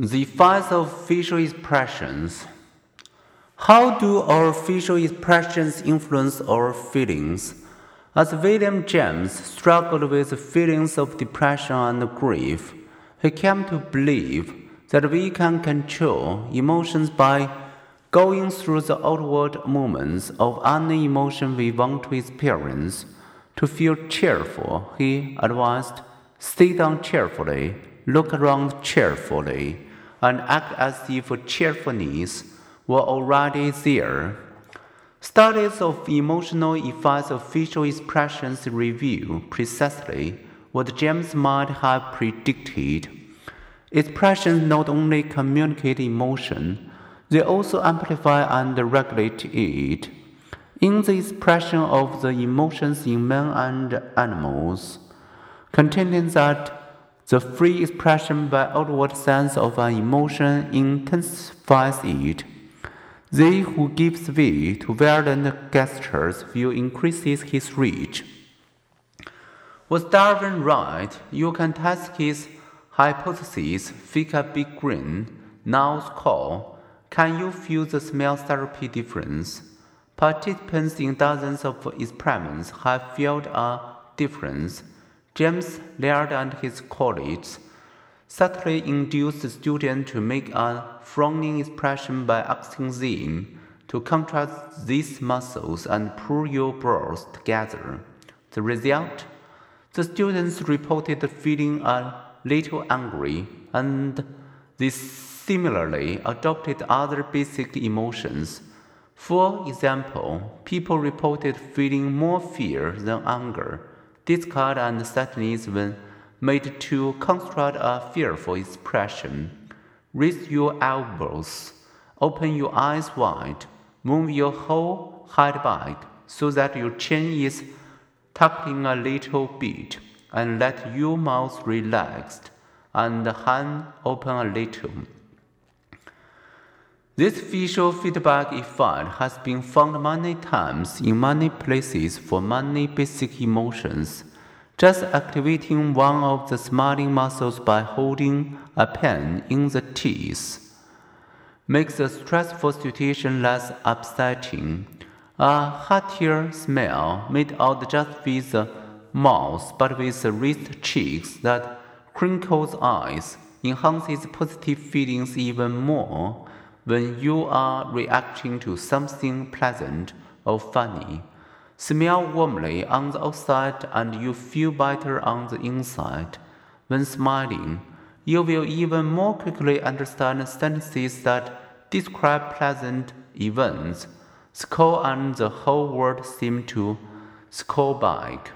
The effects of facial expressions. How do our facial expressions influence our feelings? As William James struggled with feelings of depression and grief, he came to believe that we can control emotions by going through the outward movements of any emotion we want to experience. To feel cheerful, he advised, sit down cheerfully, look around cheerfully and act as if cheerfulness were already there. Studies of emotional effects of facial expressions reveal precisely what James might have predicted. Expressions not only communicate emotion, they also amplify and regulate it. In the expression of the emotions in men and animals, containing that the free expression by outward sense of an emotion intensifies it. They who gives way to violent gestures will increase his reach. Was Darwin right? You can test his hypothesis, fake a big grin, nose call. Can you feel the smell therapy difference? Participants in dozens of experiments have felt a difference. James Laird and his colleagues subtly induced the student to make a frowning expression by asking them to contract these muscles and pull your brows together. The result? The students reported feeling a little angry, and they similarly adopted other basic emotions. For example, people reported feeling more fear than anger discard and when made to construct a fearful expression. Raise your elbows, open your eyes wide, move your whole head back so that your chin is tucked in a little bit, and let your mouth relax and the hand open a little. This facial feedback effect has been found many times in many places for many basic emotions. Just activating one of the smiling muscles by holding a pen in the teeth makes the stressful situation less upsetting. A heartier smile made out just with the mouth but with raised cheeks that crinkles eyes enhances positive feelings even more when you are reacting to something pleasant or funny. Smile warmly on the outside and you feel better on the inside. When smiling, you will even more quickly understand sentences that describe pleasant events. School and the whole world seem to score back.